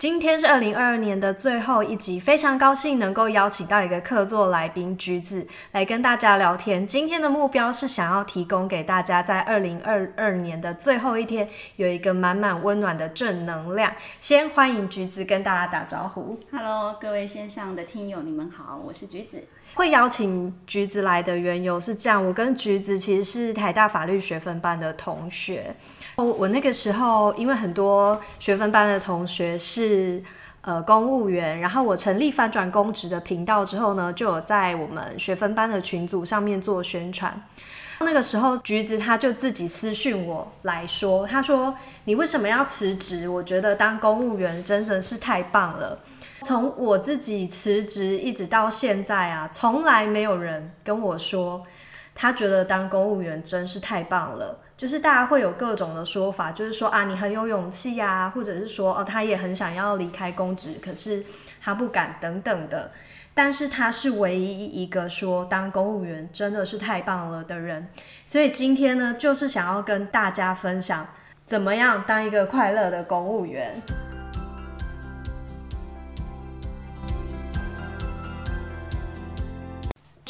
今天是二零二二年的最后一集，非常高兴能够邀请到一个客座来宾橘子来跟大家聊天。今天的目标是想要提供给大家，在二零二二年的最后一天有一个满满温暖的正能量。先欢迎橘子跟大家打招呼。Hello，各位线上的听友，你们好，我是橘子。会邀请橘子来的缘由是这样，我跟橘子其实是台大法律学分班的同学。我那个时候，因为很多学分班的同学是呃公务员，然后我成立翻转公职的频道之后呢，就有在我们学分班的群组上面做宣传。那个时候，橘子他就自己私讯我来说，他说：“你为什么要辞职？我觉得当公务员真的是太棒了。从我自己辞职一直到现在啊，从来没有人跟我说他觉得当公务员真是太棒了。”就是大家会有各种的说法，就是说啊，你很有勇气呀，或者是说哦，他也很想要离开公职，可是他不敢等等的。但是他是唯一一个说当公务员真的是太棒了的人。所以今天呢，就是想要跟大家分享怎么样当一个快乐的公务员。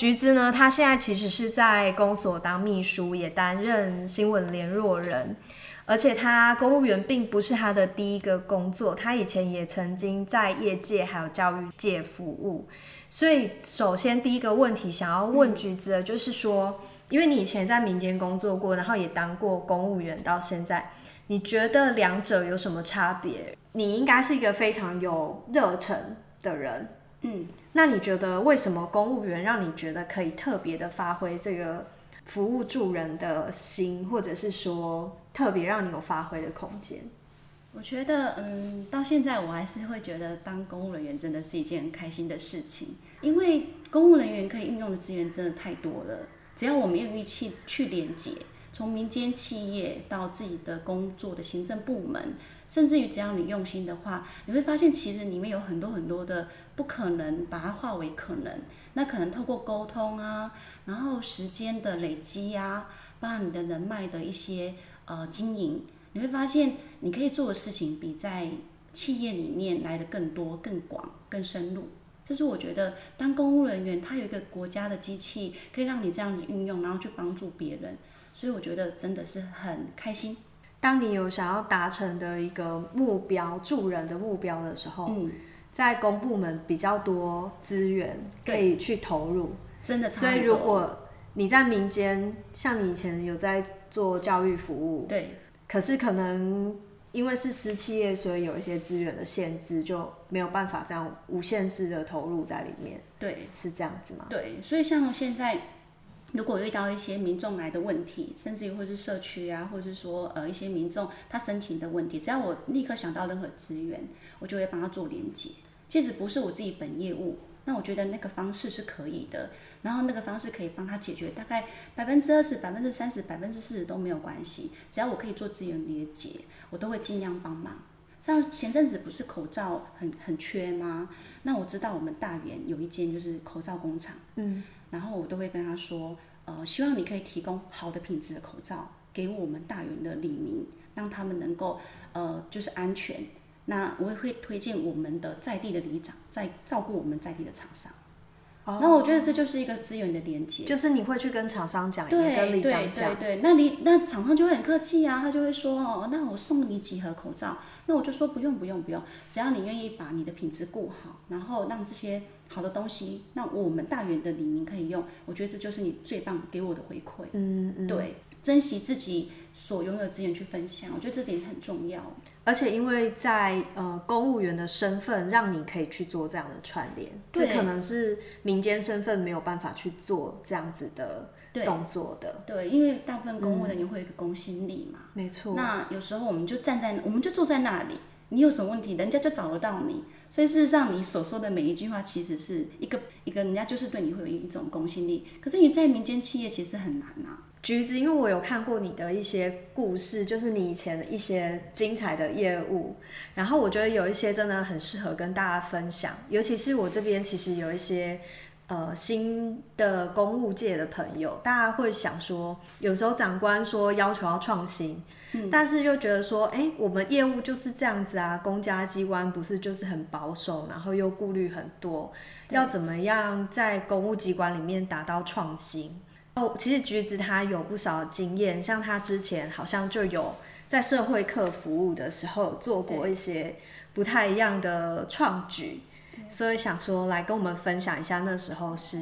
橘子呢，他现在其实是在公所当秘书，也担任新闻联络人，而且他公务员并不是他的第一个工作，他以前也曾经在业界还有教育界服务。所以，首先第一个问题想要问橘子的就是说，因为你以前在民间工作过，然后也当过公务员，到现在，你觉得两者有什么差别？你应该是一个非常有热忱的人，嗯。那你觉得为什么公务员让你觉得可以特别的发挥这个服务助人的心，或者是说特别让你有发挥的空间？我觉得，嗯，到现在我还是会觉得当公务人员真的是一件很开心的事情，因为公务人员可以运用的资源真的太多了。只要我们有义气去连接，从民间企业到自己的工作的行政部门。甚至于只要你用心的话，你会发现其实里面有很多很多的不可能，把它化为可能。那可能透过沟通啊，然后时间的累积啊，包括你的人脉的一些呃经营，你会发现你可以做的事情比在企业里面来的更多、更广、更深入。这是我觉得当公务人员，他有一个国家的机器可以让你这样子运用，然后去帮助别人，所以我觉得真的是很开心。当你有想要达成的一个目标、助人的目标的时候，在公部门比较多资源可以去投入，真的。所以如果你在民间，像你以前有在做教育服务，对，可是可能因为是私企业，所以有一些资源的限制，就没有办法这样无限制的投入在里面。对，是这样子吗？对，所以像现在。如果遇到一些民众来的问题，甚至于或是社区啊，或者是说呃一些民众他申请的问题，只要我立刻想到任何资源，我就会帮他做连接。即使不是我自己本业务，那我觉得那个方式是可以的，然后那个方式可以帮他解决大概百分之二十、百分之三十、百分之四十都没有关系，只要我可以做资源连接，我都会尽量帮忙。像前阵子不是口罩很很缺吗？那我知道我们大连有一间就是口罩工厂，嗯。然后我都会跟他说，呃，希望你可以提供好的品质的口罩给我们大园的里民，让他们能够，呃，就是安全。那我也会推荐我们的在地的里长，在照顾我们在地的厂商。那我觉得这就是一个资源的连接，就是你会去跟厂商讲，对跟里长讲，对对。那你那厂商就会很客气啊，他就会说哦，那我送你几盒口罩。那我就说不用不用不用，只要你愿意把你的品质顾好，然后让这些好的东西，那我们大元的李明可以用，我觉得这就是你最棒给我的回馈。嗯嗯，对，珍惜自己所拥有的资源去分享，我觉得这点很重要。而且因为在呃公务员的身份，让你可以去做这样的串联，这可能是民间身份没有办法去做这样子的动作的。对，因为大部分公务人员会有一个公信力嘛。没错。那有时候我们就站在，我们就坐在那里，你有什么问题，人家就找得到你。所以事实上，你所说的每一句话，其实是一个一个人家就是对你会有一种公信力。可是你在民间企业其实很难啊。橘子，因为我有看过你的一些故事，就是你以前的一些精彩的业务，然后我觉得有一些真的很适合跟大家分享，尤其是我这边其实有一些呃新的公务界的朋友，大家会想说，有时候长官说要求要创新，但是又觉得说，哎、我们业务就是这样子啊，公家机关不是就是很保守，然后又顾虑很多，要怎么样在公务机关里面达到创新？哦，其实橘子他有不少经验，像他之前好像就有在社会课服务的时候做过一些不太一样的创举，所以想说来跟我们分享一下那时候是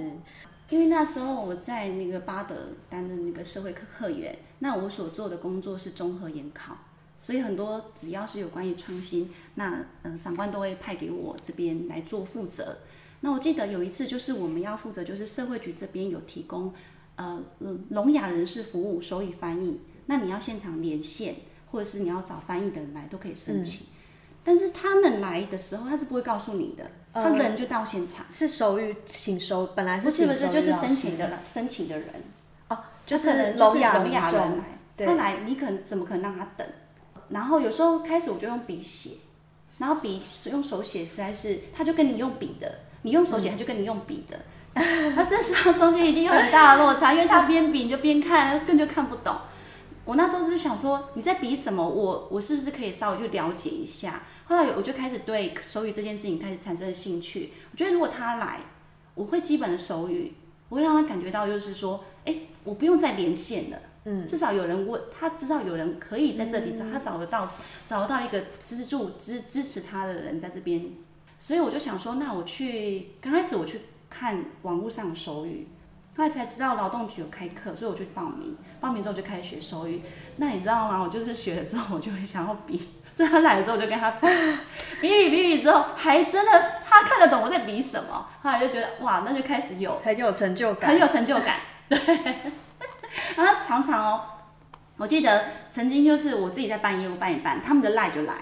因为那时候我在那个巴德担任那个社会科课员，那我所做的工作是综合研考，所以很多只要是有关于创新，那嗯、呃长官都会派给我这边来做负责。那我记得有一次就是我们要负责，就是社会局这边有提供呃嗯聋哑人士服务手语翻译，那你要现场连线，或者是你要找翻译的人来都可以申请。但是他们来的时候，他是不会告诉你的，他人就到现场。是手语请手，本来不是不是，就是申请的申请的人，哦，就是聋哑聋哑人来，对他来你可能怎么可能让他等？然后有时候开始我就用笔写，然后笔用手写实在是，他就跟你用笔的，你用手写他就跟你用笔的，他事实上中间一定有很大的落差，因为他边比你就边看，根本就看不懂。我那时候就是想说你在比什么，我我是不是可以稍微去了解一下？后来我就开始对手语这件事情开始产生了兴趣。我觉得如果他来，我会基本的手语，我会让他感觉到就是说，哎，我不用再连线了。嗯，至少有人问他，至少有人可以在这里找，他找得到，找得到一个资助支支持他的人在这边，所以我就想说，那我去刚开始我去看网络上的手语，后来才知道劳动局有开课，所以我就报名，报名之后就开始学手语。那你知道吗？我就是学了之后，我就会想要比，所以他来的时候我就跟他比，比比比比之后，还真的他看得懂我在比什么，后来就觉得哇，那就开始有很有成就感，很有成就感，对。然后常常哦，我记得曾经就是我自己在办业务办一办，他们的赖就来，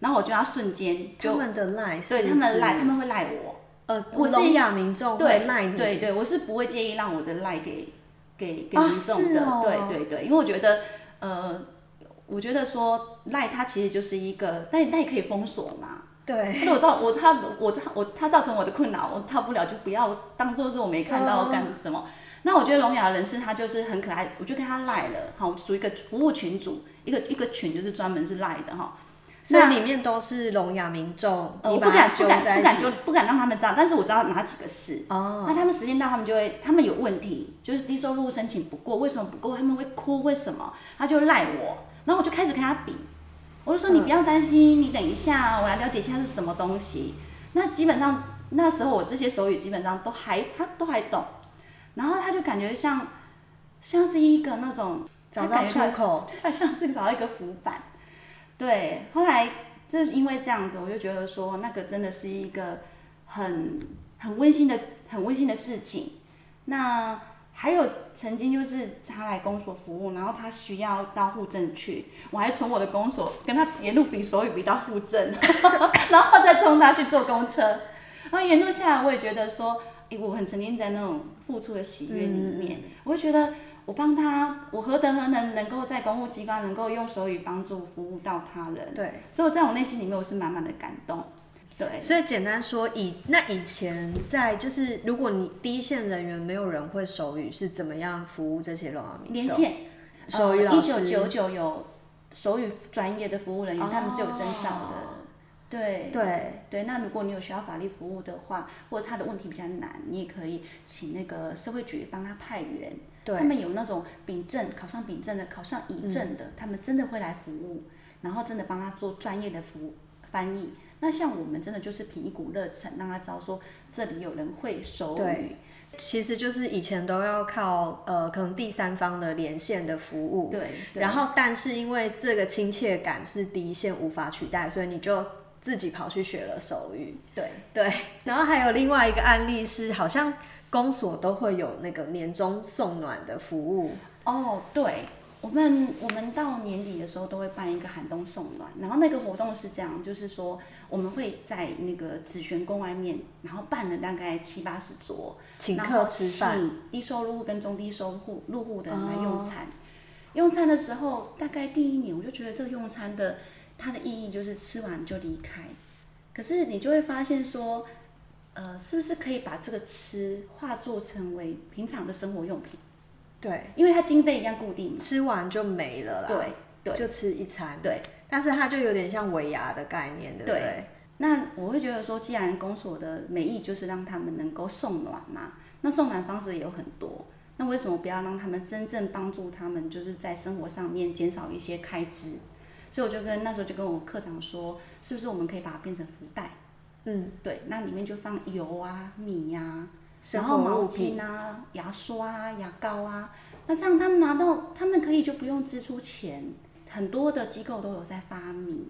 然后我就要瞬间就他们的赖对他们的赖，他们会赖我，呃，我是聋哑民众对会赖你，对对，我是不会介意让我的赖给给给啊民众的，对对对，因为我觉得呃，我觉得说赖它其实就是一个，但但也可以封锁嘛。对或者我造我他我他我他造成我的困扰，我大不了就不要当做是我没看到哦干什么。那我觉得聋哑人士他就是很可爱，我就跟他赖了，好，我组一个服务群组，一个一个群就是专门是赖的哈。所以里面都是聋哑民众，我不敢不敢不敢就不敢让他们知道，但是我知道哪几个是。哦，那他们时间到，他们就会，他们有问题，就是低收入申请不过，为什么不过？他们会哭，为什么？他就赖我，然后我就开始跟他比，我就说你不要担心，你等一下，我来了解一下是什么东西。那基本上那时候我这些手语基本上都还他都还懂，然后他就感觉像像是一个那种找到出口，他像是找到一个浮板。对，后来就是因为这样子，我就觉得说那个真的是一个很很温馨的、很温馨的事情。那还有曾经就是他来公所服务，然后他需要到户政去，我还从我的公所跟他沿路比手语比到户政，然后再送他去坐公车。然后沿路下来，我也觉得说，诶，我很沉浸在那种付出的喜悦里面，我会觉得我帮他，我何德何能能够在公务机关能够用手语帮助服务到他人，对。所以我在我内心里面我是满满的感动，对。所以简单说，以那以前在就是，如果你第一线人员没有人会手语，是怎么样服务这些聋哑民众？连线手语老师一九九九有手语专业的服务人员，他们是有证照的。对对对，那如果你有需要法律服务的话，或者他的问题比较难，你也可以请那个社会局帮他派员。对他们有那种丙证考上丙证的，考上乙证的，他们真的会来服务，然后真的帮他做专业的服务翻译。那像我们真的就是凭一股热忱，让他知道说这里有人会手语。其实就是以前都要靠呃可能第三方的连线的服务，对，对然后但是因为这个亲切感是第一线无法取代，所以你就自己跑去学了手语。对对，然后还有另外一个案例是，好像公所都会有那个年终送暖的服务。哦，对，我们我们到年底的时候都会办一个寒冬送暖，然后那个活动是这样，就是说我们会在那个紫泉宫外面，然后办了大概七八十桌，请客吃饭，低收入户跟中低收入入户的人来用餐。用餐的时候，大概第一年我就觉得这个用餐的它的意义就是吃完就离开，可是你就会发现说，呃，是不是可以把这个吃化作成为平常的生活用品？对，因为它经费一样固定嘛。吃完就没了啦。对，对就吃一餐，对。但是它就有点像尾牙的概念，对不对？那我会觉得说，既然公所的美意就是让他们能够送暖嘛，那送暖方式也有很多。那为什么不要让他们真正帮助他们，就是在生活上面减少一些开支？所以我就跟那时候就跟我课长说，是不是我们可以把它变成福袋？嗯，对，那里面就放油啊、米呀、然后毛巾啊、牙刷啊、牙膏啊。那这样他们拿到，他们可以就不用支出钱。很多的机构都有在发米，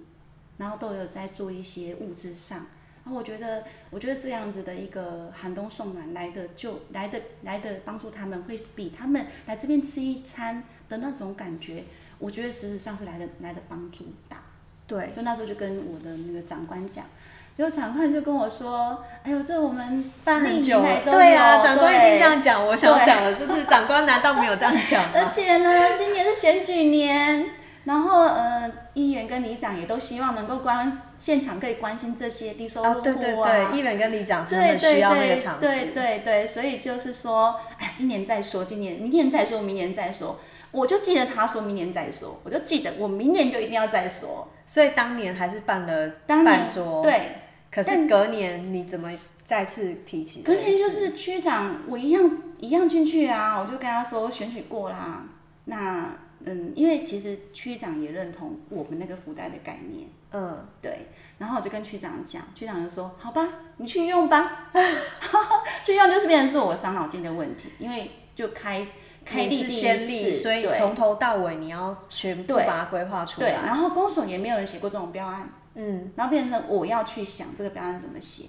然后都有在做一些物质上。然后我觉得，我觉得这样子的一个寒冬送暖来的就来的来的帮助他们，会比他们来这边吃一餐的那种感觉，我觉得实质上是来的来的帮助大。对，所以那时候就跟我的那个长官讲，结果长官就跟我说：“哎呦，这我们办很久对啊，长官一定这样讲。我想讲的就是，长官难道没有这样讲而？且呢，今年是选举年，然后呃，议员跟里长也都希望能够关现场可以关心这些低收入户啊，哦，对对对，议员跟里长他们需要那个场子，对对对，所以就是说，哎，今年再说，今年明年再说，明年再说。我就记得他说明年再说，我就记得我明年就一定要再说。所以当年还是办了当年半桌，，对，可是隔年你怎么再次提起隔件事？天就是区长，我一样一样进去啊，我就跟他说选举过啦。那嗯，因为其实区长也认同我们那个福袋的概念，嗯，对。然后我就跟区长讲，区长就说：“好吧，你去用吧。”去用就是变成是我伤脑筋的问题，因为就开开立先例，所以从头到尾你要全部对把它规划出来。对，来。然后公所也没有人写过这种标案，嗯，然后变成我要去想这个标案怎么写，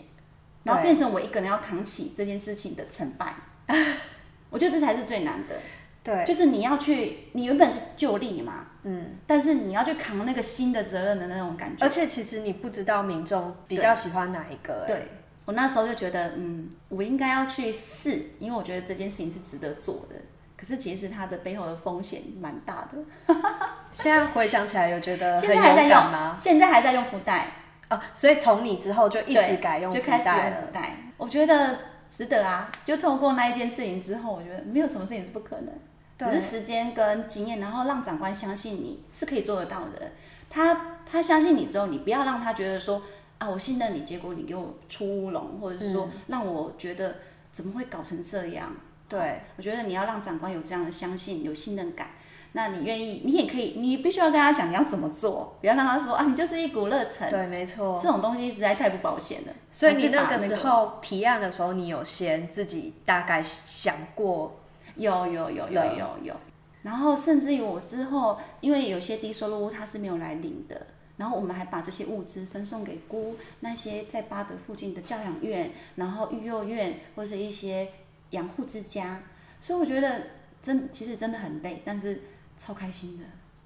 然后变成我一个人要扛起这件事情的成败。我觉得这才是最难的，对，就是你要去，你原本是就力嘛，嗯，但是你要去扛那个新的责任的那种感觉。而。且其实你不知道民众比较喜欢哪一个、哎，对。我那时候就觉得，嗯，我应该要去试，因为我觉得这件事情是值得做的。可是其实它的背后的风险蛮大的。现在回想起来，有觉得现在还在用？，现在还在用福袋，哦，所以从你之后就一直改用福就开始福袋。我觉得值得啊！就透过那一件事情之后，我觉得没有什么事情是不可能，只是时间跟经验，然后让长官相信你是可以做得到的。他他相信你之后，你不要让他觉得说啊，我信任你，结果你给我出乌龙，或者是说让我觉得怎么会搞成这样？对，我觉得你要让长官有这样的相信，有信任感。那你愿意，你也可以，你必须要跟他讲你要怎么做，不要让他说啊，你就是一股热忱。对，没错。这种东西实在太不保险了。所以你那个时候提案的时候，你有先自己大概想过，有有有有有有，然后甚至于我之后，因为有些低收入户他是没有来领的，然后我们还把这些物资分送给姑那些在巴德附近的教养院，然后育幼院或者一些养护之家，所以我觉得真其实真的很累，但是超开心的。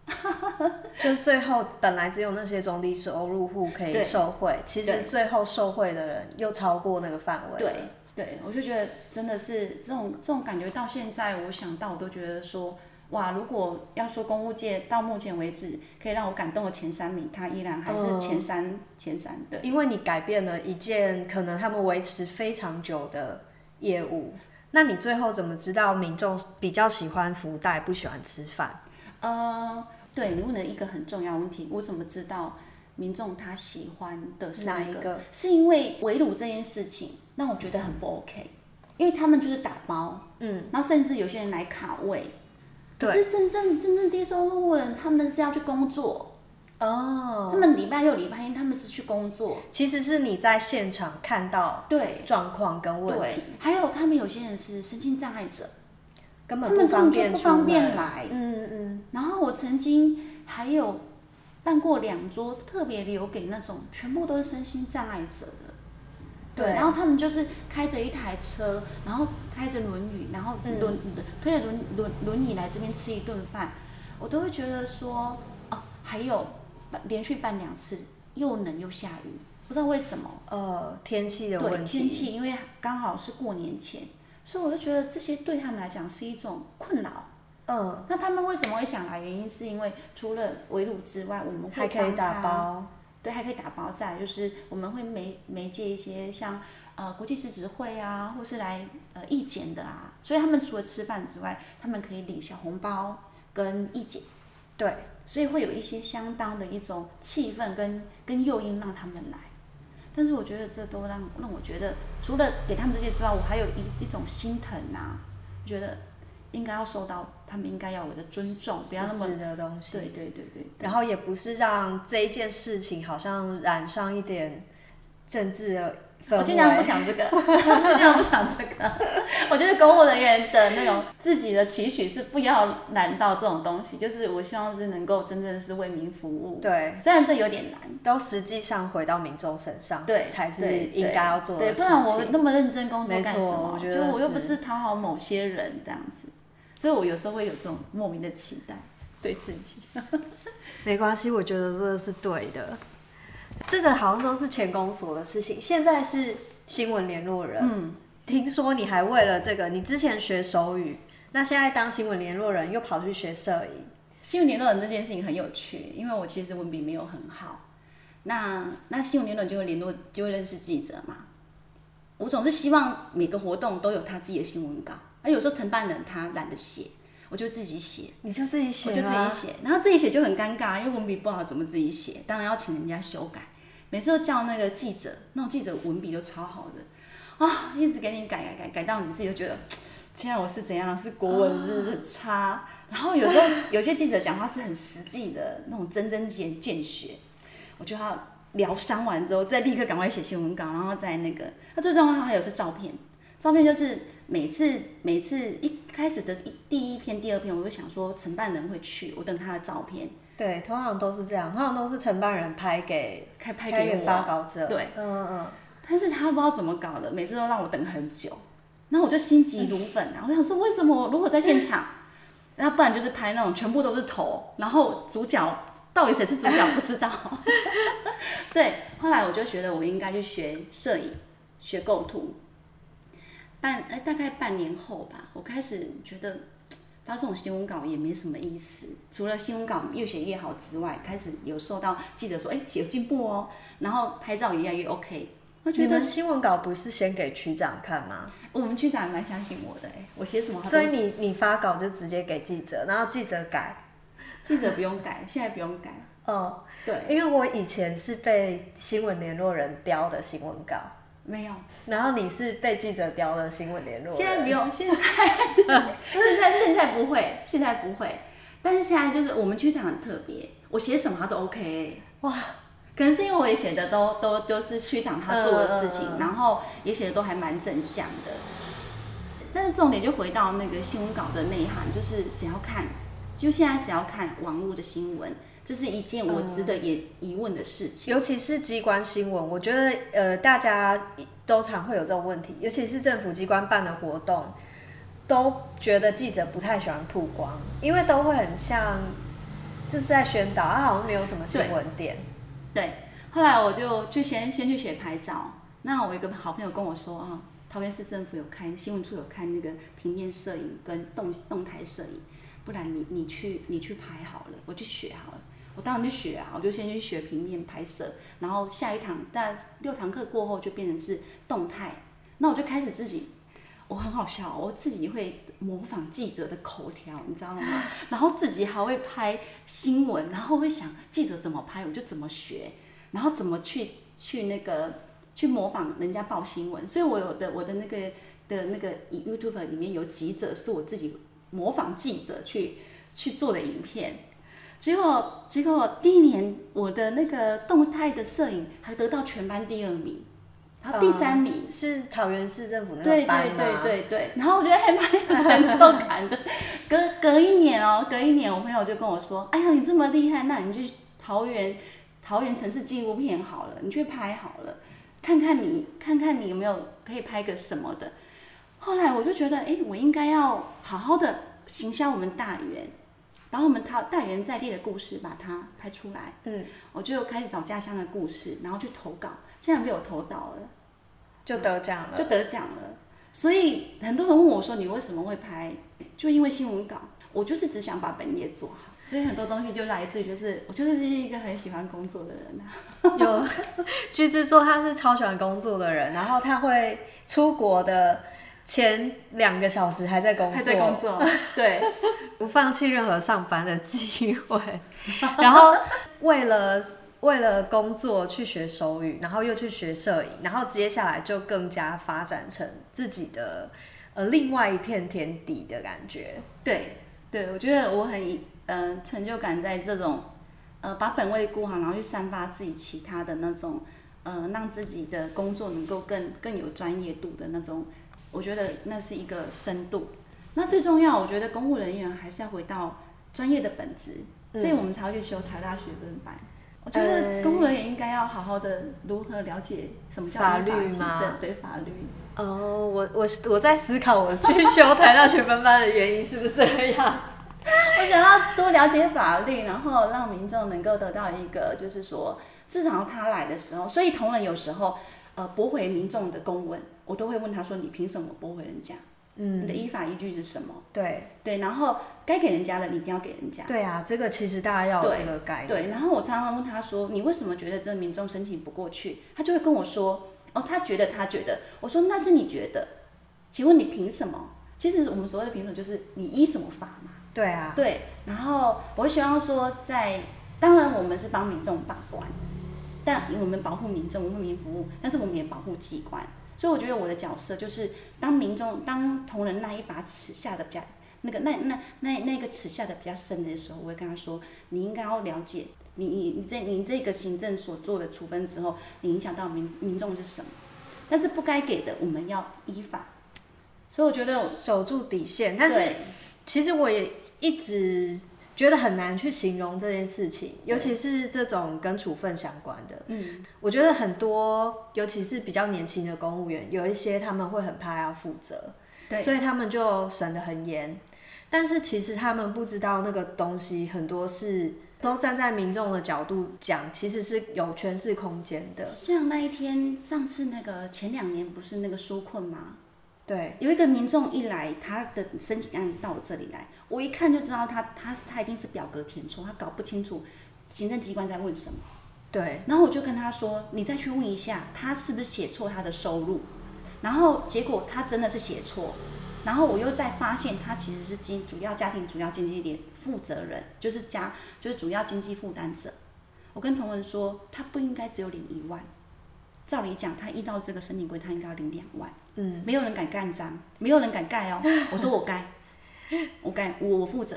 就是最后本来只有那些中低收入户可以受惠，其实最后受惠的人又超过那个范围。对，对，我就觉得真的是这种这种感觉，到现在我想到我都觉得说，哇，如果要说公务界到目前为止可以让我感动的前三名，他依然还是前三、前三的。因为你改变了一件可能他们维持非常久的业务，那你最后怎么知道民众比较喜欢福袋，不喜欢吃饭？呃，对你问了一个很重要的问题，我怎么知道民众他喜欢的是那个？哪一个？是因为围炉这件事情让我觉得很不 OK，因为他们就是打包，嗯，然后甚至有些人来卡位，可是真正真正低收入的人，他们是要去工作，哦，他们礼拜六、礼拜天他们是去工作，其实是你在现场看到对。状况跟问题，，还有他们有些人是身心障碍者，根本他们不方便来。嗯嗯。然后我曾经还有办过两桌，特别留给那种全部都是身心障碍者的。对，然后他们就是开着一台车，然后开着轮椅，然后嗯。轮、推着轮轮轮椅来这边吃一顿饭，我都会觉得说，哦，还有连续办两次，又冷又下雨，不知道为什么。呃，天气的问题，天气，因为刚好是过年前，所以我就觉得这些对他们来讲是一种困扰。嗯，那他们为什么会想来？原因是因为除了围炉之外，我们会还可以，打包，对，还可以打包。在就是我们会媒媒介一些像呃国际食指会啊，或是来呃义检的啊，所以他们除了吃饭之外，他们可以领小红包跟义检。对，所以会有一些相当的一种气氛跟跟诱因让他们来。但是我觉得这都让让我觉得，除了给他们这些之外，我还有一一种心疼啊，觉得应该要受到他们应该要有的尊重，不要那么实质的东西。对对对对，然后也不是让这一件事情好像染上一点政治的。我尽量不想这个，尽量不想这个。我觉得公务人员的那种自己的期许是不要难到这种东西，就是我希望是能够真正是为民服务。对，虽然这有点难，都实际上回到民众身上，对，才是对应该要做的对，事情。不然我那么认真工作干什么？我觉得就我又不是是讨好某些人这样子，所以我有时候会有这种莫名的期待对自己。没关系，我觉得这个是对的。这个好像都是前公所的事情，现在是新闻联络人。嗯，听说你还为了这个，你之前学手语，那现在当新闻联络人又跑去学摄影。新闻联络人这件事情很有趣，因为我其实文笔没有很好。那那新闻联络人就会联络，就会认识记者嘛。我总是希望每个活动都有他自己的新闻稿，而有时候承办人他懒得写，我就自己写。你就自己写我就自己啊写，然后自己写就很尴尬，因为文笔不好，怎么自己写？当然要请人家修改。每次都叫那个记者，那种记者文笔都超好的啊，一直给你改改改改到你自己就觉得，现在我是怎样？是国文是很差。然后有时候 有些记者讲话是很实际的那种针针见见血，我就要疗伤完之后，再立刻赶快写新闻稿，然后再那个。那最重要还有是照片，照片就是每次每次一开始的一第一篇、第二篇，我就想说承办人会去，我等他的照片，对，通常都是这样，通常都是承办人拍给开拍拍给给我。发稿者。对，嗯嗯嗯。但是他不知道怎么搞的，每次都让我等很久，然后我就心急如焚啊！我想说，为什么我如果在现场，那不然就是拍那种全部都是头，然后主角到底谁是主角不知道。对，后来我就觉得我应该去学摄影，学构图。半哎，大概半年后吧，我开始觉得发这种新闻稿也没什么意思，除了新闻稿越写越好之外，开始有受到记者说，哎，写有进步哦，然后拍照也越来越 OK。我觉得新闻稿不是先给区长看吗？我们区长也蛮相信我的哎、我写什么所以你你发稿就直接给记者，然后记者改。记者不用改，现在不用改。哦，对，因为我以前是被新闻联络人雕的新闻稿，没有，然后你是被记者雕了新闻联络人。现在不用，现在 对，现在现在不会，现在不会。但是现在就是我们区长很特别，我写什么他都 OK、哇，可能是因为我也写的都都都是区长他做的事情，然后也写的都还蛮正向的。但是重点就回到那个新闻稿的内涵，就是谁要看，就现在谁要看网络的新闻，这是一件我值得也疑问的事情。尤其是机关新闻，我觉得呃大家都常会有这种问题，尤其是政府机关办的活动，都觉得记者不太喜欢曝光，因为都会很像就是在宣导，啊好像没有什么新闻点。对，后来我就去先先去学拍照。那我一个好朋友跟我说啊，桃园市政府有开新闻处有开那个平面摄影跟动动态摄影，不然你你去你去拍好了，我去学好了。我当然去学啊，我就先去学平面拍摄，然后下一堂大六堂课过后就变成是动态，那我就开始自己，我很好笑，我自己会模仿记者的口条，你知道吗？然后自己还会拍新闻，然后会想记者怎么拍，我就怎么学，然后怎么去去那个去模仿人家报新闻。所以我有的我的那个的那个 YouTube 里面有几者是我自己模仿记者去去做的影片。结果结果第一年我的那个动态的摄影还得到全班第二名，然后第三名。是桃园市政府那对个班对吗？对对对，然后我觉得还蛮有成就感的。隔隔一年哦，隔一年，我朋友就跟我说：“哎呀，你这么厉害，那你去桃园桃园城市纪录片好了，你去拍好了，看看你看看你有没有可以拍个什么的。”后来我就觉得，哎，我应该要好好的行销我们大园，把我们大大园在地的故事把它拍出来。嗯，我就开始找家乡的故事，然后去投稿，竟然被我投到了。就得奖了。就得奖了。所以很多人问我说：“你为什么会拍？”就因为新闻稿，我就是只想把本业做好。所以很多东西就来自于，就是我就是一个很喜欢工作的人啊。有橘子说他是超喜欢工作的人，然后他会出国的前两个小时还在工作，还在工作，对，不放弃任何上班的机会，然后为了为了工作去学手语，然后又去学摄影，然后接下来就更加发展成自己的呃另外一片天地的感觉。对，对我觉得我很呃成就感在这种呃把本位顾好，然后去散发自己其他的那种呃让自己的工作能够更更有专业度的那种，我觉得那是一个深度。那最重要，我觉得公务人员还是要回到专业的本质，所以我们才会去修台大学分班。我觉得公务人员应该要好好的如何了解什么叫法律行吗政，对法律。哦，我我我在思考我去修台大学分班的原因是不是这样？我想要多了解法律，然后让民众能够得到一个，就是说，至少他来的时候，所以同仁有时候，呃，驳回民众的公文，我都会问他说：“你凭什么驳回人家？嗯，你的依法依据是什么对？”对，然后该给人家的，你一定要给人家。对啊，这个其实大家要有对这个概念。对，然后我常常问他说：“你为什么觉得这个民众申请不过去？”他就会跟我说：“哦，他觉得，他觉得。”我说：“那是你觉得，请问你凭什么？”其实我们所谓的凭什么，就是你依什么法嘛。对啊，对，然后我希望说在，当然我们是帮民众把关，但我们保护民众，为民服务，但是我们也保护机关。所以我觉得我的角色就是，当民众当同仁那一把尺下的比较那个那那那那个尺下的比较深的时候，我会跟他说，你应该要了解，你你你这你这个行政所做的处分之后，你影响到民民众是什么？但是不该给的，我们要依法。所以我觉得，守住底线。但是其实我也一直觉得很难去形容这件事情，尤其是这种跟处分相关的。嗯，我觉得很多，尤其是比较年轻的公务员，有一些他们会很怕要负责，对所以他们就审得很严。但是其实他们不知道那个东西很多是都站在民众的角度讲，其实是有诠释空间的。像那一天，上次那个前两年不是那个纾困吗？对，有一个民众一来，他的申请案到我这里来，我一看就知道他他他一定是表格填错，他搞不清楚行政机关在问什么。对，然后我就跟他说：“你再去问一下，他是不是写错他的收入？”然后结果他真的是写错，然后我又再发现他其实是经主要家庭主要经济点负责人，就是家就是主要经济负担者。我跟同仁说，他不应该只有领一万，照理讲，他依照这个申请柜，他应该要领两万。嗯，没有人敢盖章，没有人敢盖哦。我说我盖，我盖，我我负责，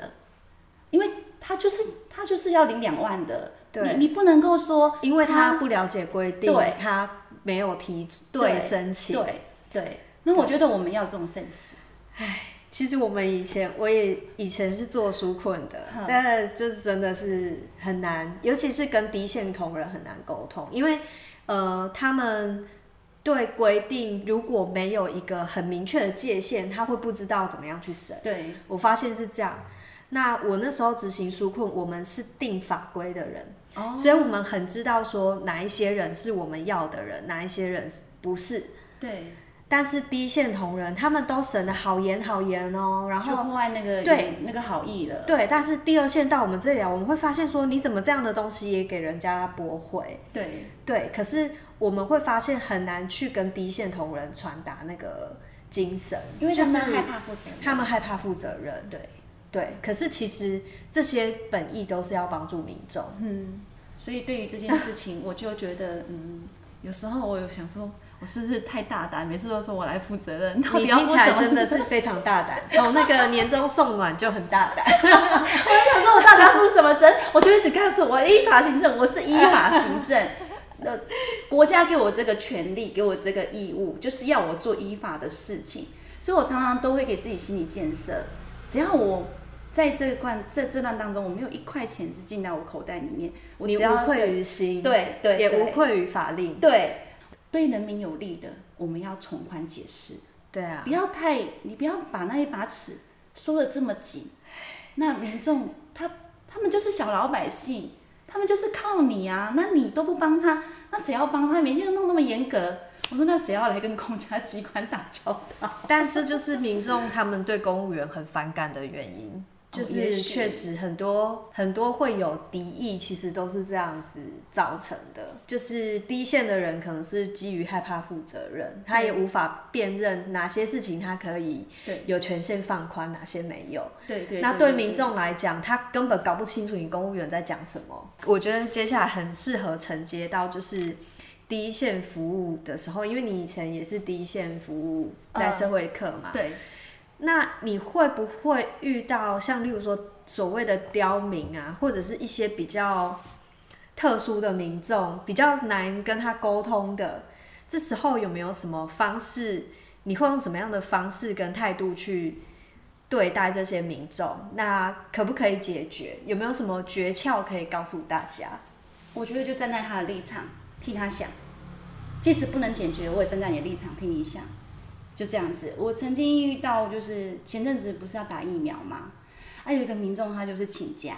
因为他就是他就是要领两万的，对你你不能够说因为他不了解规定，对他没有提对申请。对对。那我觉得我们要这种 sense，其实我们以前我也以前是做纾困的，嗯但就是真的是很难，尤其是跟低线同仁很难沟通，因为呃他们对规定如果没有一个很明确的界限，他会不知道怎么样去审。对我发现是这样。那我那时候执行纾困，我们是定法规的人，哦，所以我们很知道说哪一些人是我们要的人，哪一些人不是。对，但是第一线同仁他们都审的好严好严哦，然就后破坏那个对那个好意了，对，但是第二线到我们这里来，我们会发现说你怎么这样的东西也给人家驳回？对对，可是我们会发现很难去跟低线同仁传达那个精神，因为他们害怕负责任，他们害怕负责任。对，对，可是其实这些本意都是要帮助民众。嗯，所以对于这件事情，我就觉得，嗯，有时候我有想说，我是不是太大胆？每次都说我来负责任，到底你听起来真的是非常大胆，从 那个年终送暖就很大胆。我想说我到底要负什么责？我就一直告诉我依法行政，我是依法行政。呃，国家给我这个权利，给我这个义务，就是要我做依法的事情。所以我常常都会给自己心理建设，只要我在这段这这段当中，我没有一块钱是进到我口袋里面，我你只要无愧于心，对对也无愧于法令。对对人民有利的，我们要从宽解释。对啊不，要太，你不要把那一把尺缩的这么紧。那民众他他们就是小老百姓，他们就是靠你啊，那你都不帮他，那谁要帮他？每天都弄那么严格，我说那谁要来跟公家机关打交道？但这就是民众他们对公务员很反感的原因。就是确实很多很多会有敌意，其实都是这样子造成的。就是第一线的人可能是基于害怕负责任，他也无法辨认哪些事情他可以有权限放宽，哪些没有。对对。那对民众来讲，他根本搞不清楚你公务员在讲什么。我觉得接下来很适合承接到就是第一线服务的时候，因为你以前也是第一线服务在社会课嘛。对。那你会不会遇到像例如说所谓的刁民啊，或者是一些比较特殊的民众，比较难跟他沟通的？这时候有没有什么方式？你会用什么样的方式跟态度去对待这些民众？那可不可以解决？有没有什么诀窍可以告诉大家？我觉得就站在他的立场替他想，即使不能解决，我也站在你的立场替你想。就这样子，我曾经遇到，就是前阵子不是要打疫苗吗？啊有一个民众他就是请假，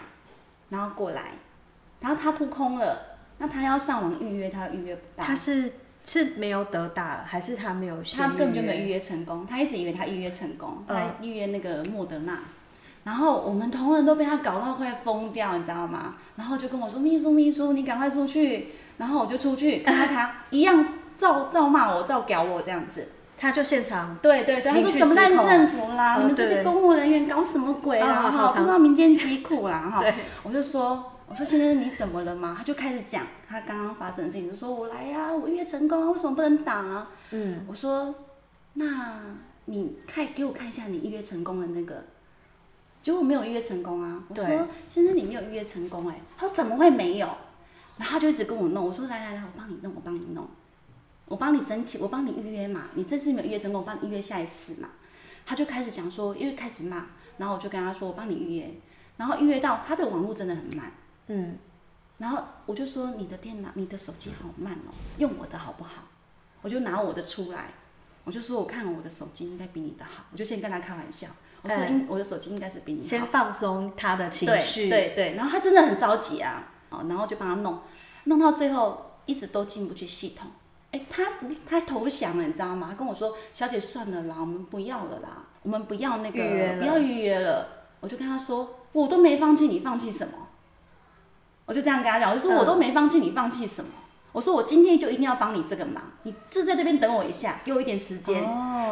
然后过来，然后他扑空了，那他要上网预约，他预约不到。他是是没有得打了，还是他没有？他根本就没有预约成功，他一直以为他预约成功，他预约那个莫德纳，然后我们同仁都被他搞到快疯掉，你知道吗？然后就跟我说：“秘书秘书，你赶快出去。”然后我就出去看到他，一样照照骂我，照屌我这样子。他就现场对对，他说什么烂政府啦，你们这些公务人员搞什么鬼啦？哈，不知道民间疾苦啦哈。我就说，我说先生你怎么了嘛？他就开始讲他刚刚发生的事情，就说我来呀，我预约成功啊，为什么不能打啊？嗯，我说那你看给我看一下你预约成功的那个，结果没有预约成功啊。我说先生你没有预约成功哎，他说怎么会没有？然后他就一直跟我弄，我说来来来，我帮你弄，我帮你弄。我帮你申请，我帮你预约嘛。你这次没有预约成功，我帮你预约下一次嘛。他就开始讲说，因为开始骂，然后我就跟他说，我帮你预约。然后预约到他的网络真的很慢，嗯。然后我就说，你的电脑、你的手机好慢哦，用我的好不好？我就拿我的出来，我就说，我看我的手机应该比你的好。我就先跟他开玩笑，我说，应我的手机应该是比你好。先放松他的情绪，对对。然后他真的很着急啊，然后就帮他弄，弄到最后一直都进不去系统。哎，他他投降了，你知道吗？他跟我说：“小姐，算了啦，我们不要了啦，我们不要那个，不要预约了。”我就跟他说：“我都没放弃，你放弃什么？”我就这样跟他讲，我就说：“我都没放弃，你放弃什么？”我说：“我今天就一定要帮你这个忙，你就在这边等我一下，给我一点时间。”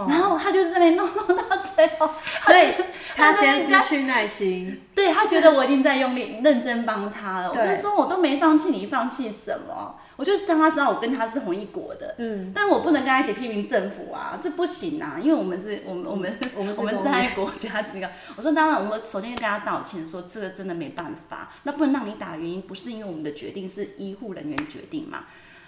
然后他就在那边弄弄到最后，所以 他先失去耐心。对他觉得我已经在用力认真帮他了，我就说：“我都没放弃，你放弃什么？”我就让他知道我跟他是同一国的，嗯，但我不能跟他一起批评政府啊，这不行啊，因为我们是，我们我们我们 我们在国家这个，我说当然，我们首先就跟他道歉，说这个真的没办法，那不能让你打的原因不是因为我们的决定，是医护人员决定嘛。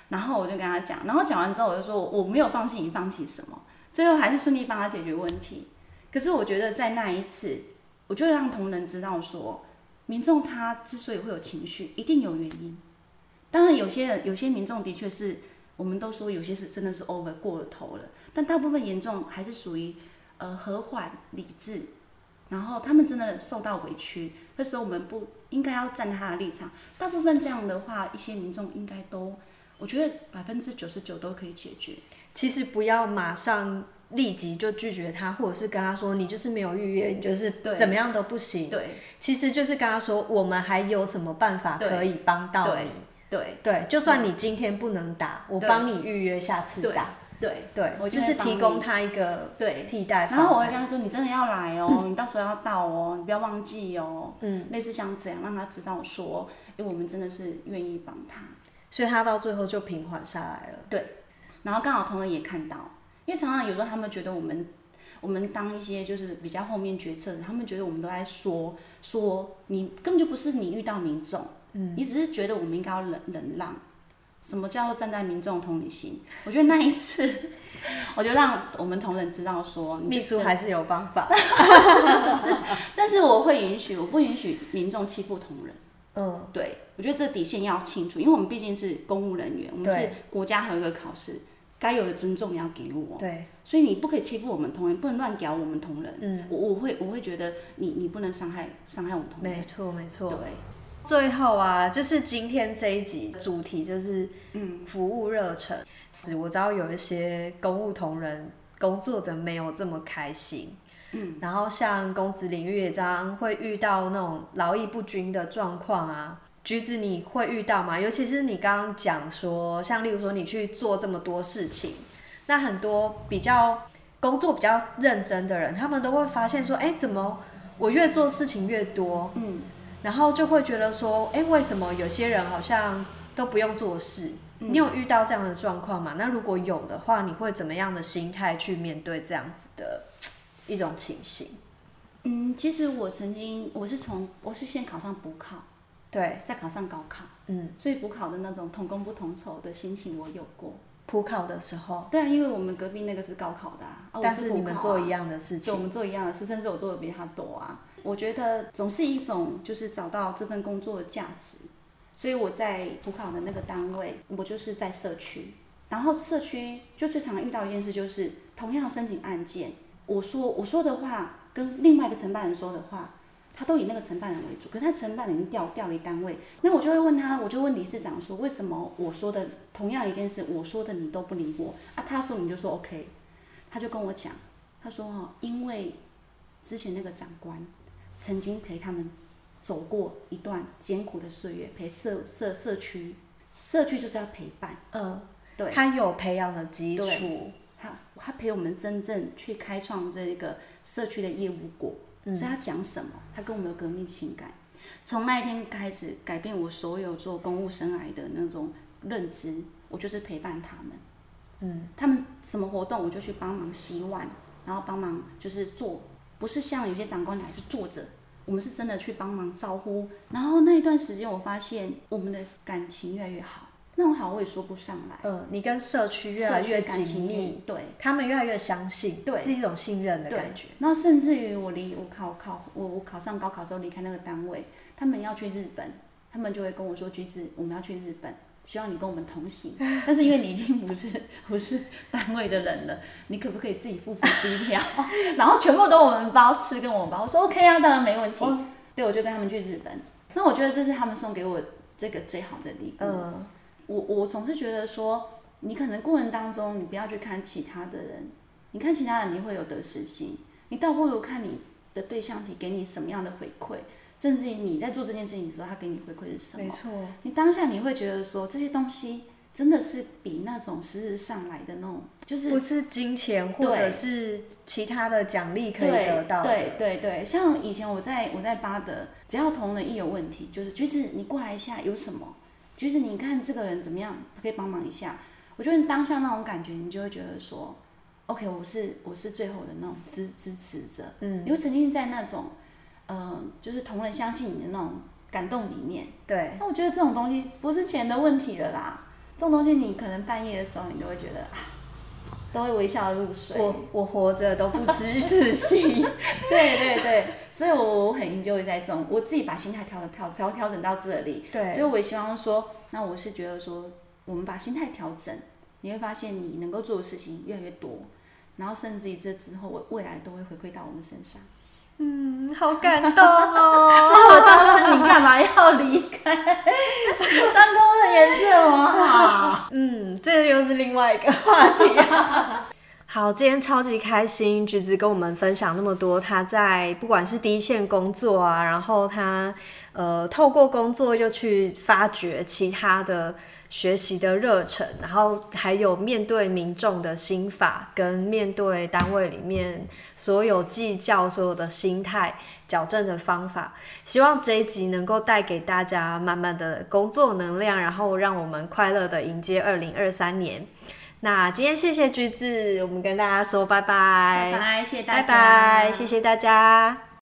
然后我就跟他讲，然后讲完之后我就说我没有放弃，你放弃什么？最后还是顺利帮他解决问题。可是我觉得在那一次，我就让同仁知道说，民众他之所以会有情绪，一定有原因。当然，有些人、有些民众的确是，我们都说有些是真的是 over 过了头了，但大部分严重还是属于呃和缓理智，然后他们真的受到委屈，那时候我们不应该要站在他的立场。大部分这样的话，一些民众应该都，我觉得百分之九十九都可以解决。其实不要马上立即就拒绝他，或者是跟他说你就是没有预约，你就是怎么样都不行。对，其实就是跟他说我们还有什么办法可以帮到你。对对，就算你今天不能打，我帮你预约下次打。对对，我就是提供他一个对替代。然后我会跟他说：“你真的要来哦，你到时候要到哦，你不要忘记哦。”嗯，类似像这样让他知道说，哎，我们真的是愿意帮他，所以他到最后就平缓下来了。对，然后刚好同仁也看到，因为常常有时候他们觉得我们我们当一些就是比较后面决策的，他们觉得我们都在说说你根本就不是你遇到民众。你只是觉得我们应该要忍忍让，什么叫做站在民众同理心？我觉得那一次，我就让我们同仁知道说，秘书还是有方法，但是我会允许，我不允许民众欺负同仁。嗯，对，我觉得这底线要清楚，因为我们毕竟是公务人员，我们是国家合格考试，该有的尊重要给我。对，所以你不可以欺负我们同仁，不能乱屌我们同仁。嗯，我我会我会觉得你你不能伤害伤害我们同仁。没错没错。对。最后啊，就是今天这一集主题就是嗯，服务热忱。我知道有一些公务同仁工作的没有这么开心，嗯，然后像公职领域也常常会遇到那种劳逸不均的状况啊。橘子你会遇到吗？尤其是你刚刚讲说，像例如说你去做这么多事情，那很多比较工作比较认真的人，他们都会发现说，哎，怎么我越做事情越多，嗯，然后就会觉得说，哎，为什么有些人好像都不用做事？你有遇到这样的状况吗？那如果有的话，你会怎么样的心态去面对这样子的一种情形？嗯，其实我曾经我是从我是先考上补考。对，再考上高考，嗯，所以补考的那种同工不同酬的心情我有过。补考的时候，对啊，因为我们隔壁那个是高考的，啊，但是你们做一样的事情，我们做一样的事，甚至我做的比他多啊。我觉得总是一种就是找到这份工作的价值，所以我在补考的那个单位，我就是在社区，然后社区就最常遇到一件事，就是同样申请案件，我说我说的话跟另外一个承办人说的话。他都以那个承办人为主，可是他承办人调调离单位，那我就会问他，我就问理事长说，为什么我说的同样一件事，我说的你都不理我啊？他说你就说 OK，他就跟我讲，他说哦，因为之前那个长官曾经陪他们走过一段艰苦的岁月，陪社社社区，社区就是要陪伴，嗯，对，他有培养的基础，他他陪我们真正去开创这个社区的业务果。所以他讲什么，他跟我们有革命情感。从那一天开始，改变我所有做公务生涯的那种认知。我就是陪伴他们，嗯，他们什么活动我就去帮忙洗碗，然后帮忙就是做，不是像有些长官还是坐着，我们是真的去帮忙招呼。然后那一段时间，我发现我们的感情越来越好。那种好我也说不上来。嗯，你跟社区越来越紧密，对，他们越来越相信，对，是一种信任的感觉。那甚至于我离我考考我我考上高考之后离开那个单位，他们要去日本，他们就会跟我说：“橘子，我们要去日本，希望你跟我们同行。但是因为你已经不是不是单位的人了，你可不可以自己付付机票，然后全部都我们包吃跟我们包？”我说：“OK 啊，当然没问题。”对，我就跟他们去日本。那我觉得这是他们送给我这个最好的礼物。嗯。我我总是觉得说，你可能过程当中，你不要去看其他的人，你看其他人你会有得失心，你倒不如看你的对象体给你什么样的回馈，甚至于你在做这件事情的时候，他给你回馈是什么？没错，你当下你会觉得说，这些东西真的是比那种实质上来的那种，就是不是金钱或者是其他的奖励可以得到的。对对对，像以前我在我在巴德，只要同仁一有问题，就是橘子你过来一下，有什么？橘子你看这个人怎么样，可以帮忙一下。我觉得当下那种感觉，你就会觉得说，OK，我是我是最后的那种支支持者。嗯，你会沉浸在那种，嗯，就是同人相信你的那种感动里面。对。那我觉得这种东西不是钱的问题了啦。这种东西你可能半夜的时候，你都会觉得啊。都会微笑入睡。我我活着都不失自信。对对对，所以我我很研究在这种，我自己把心态调调调调整到这里。对，所以我也希望说，那我是觉得说，我们把心态调整，你会发现你能够做的事情越来越多，然后甚至于这之后，我未来都会回馈到我们身上。嗯，好感动哦！所以我在问你干嘛要离开？当工人员这么好？嗯，这个又是另外一个话题。好，今天超级开心，橘子跟我们分享那么多，他在不管是第一线工作啊，然后他呃透过工作又去发掘其他的。学习的热忱，然后还有面对民众的心法，跟面对单位里面所有计较所有的心态矫正的方法，希望这一集能够带给大家满满的工作能量，然后让我们快乐的迎接二零二三年。那今天谢谢橘子，我们跟大家说拜拜，拜拜，谢谢大家，拜拜，谢谢大家。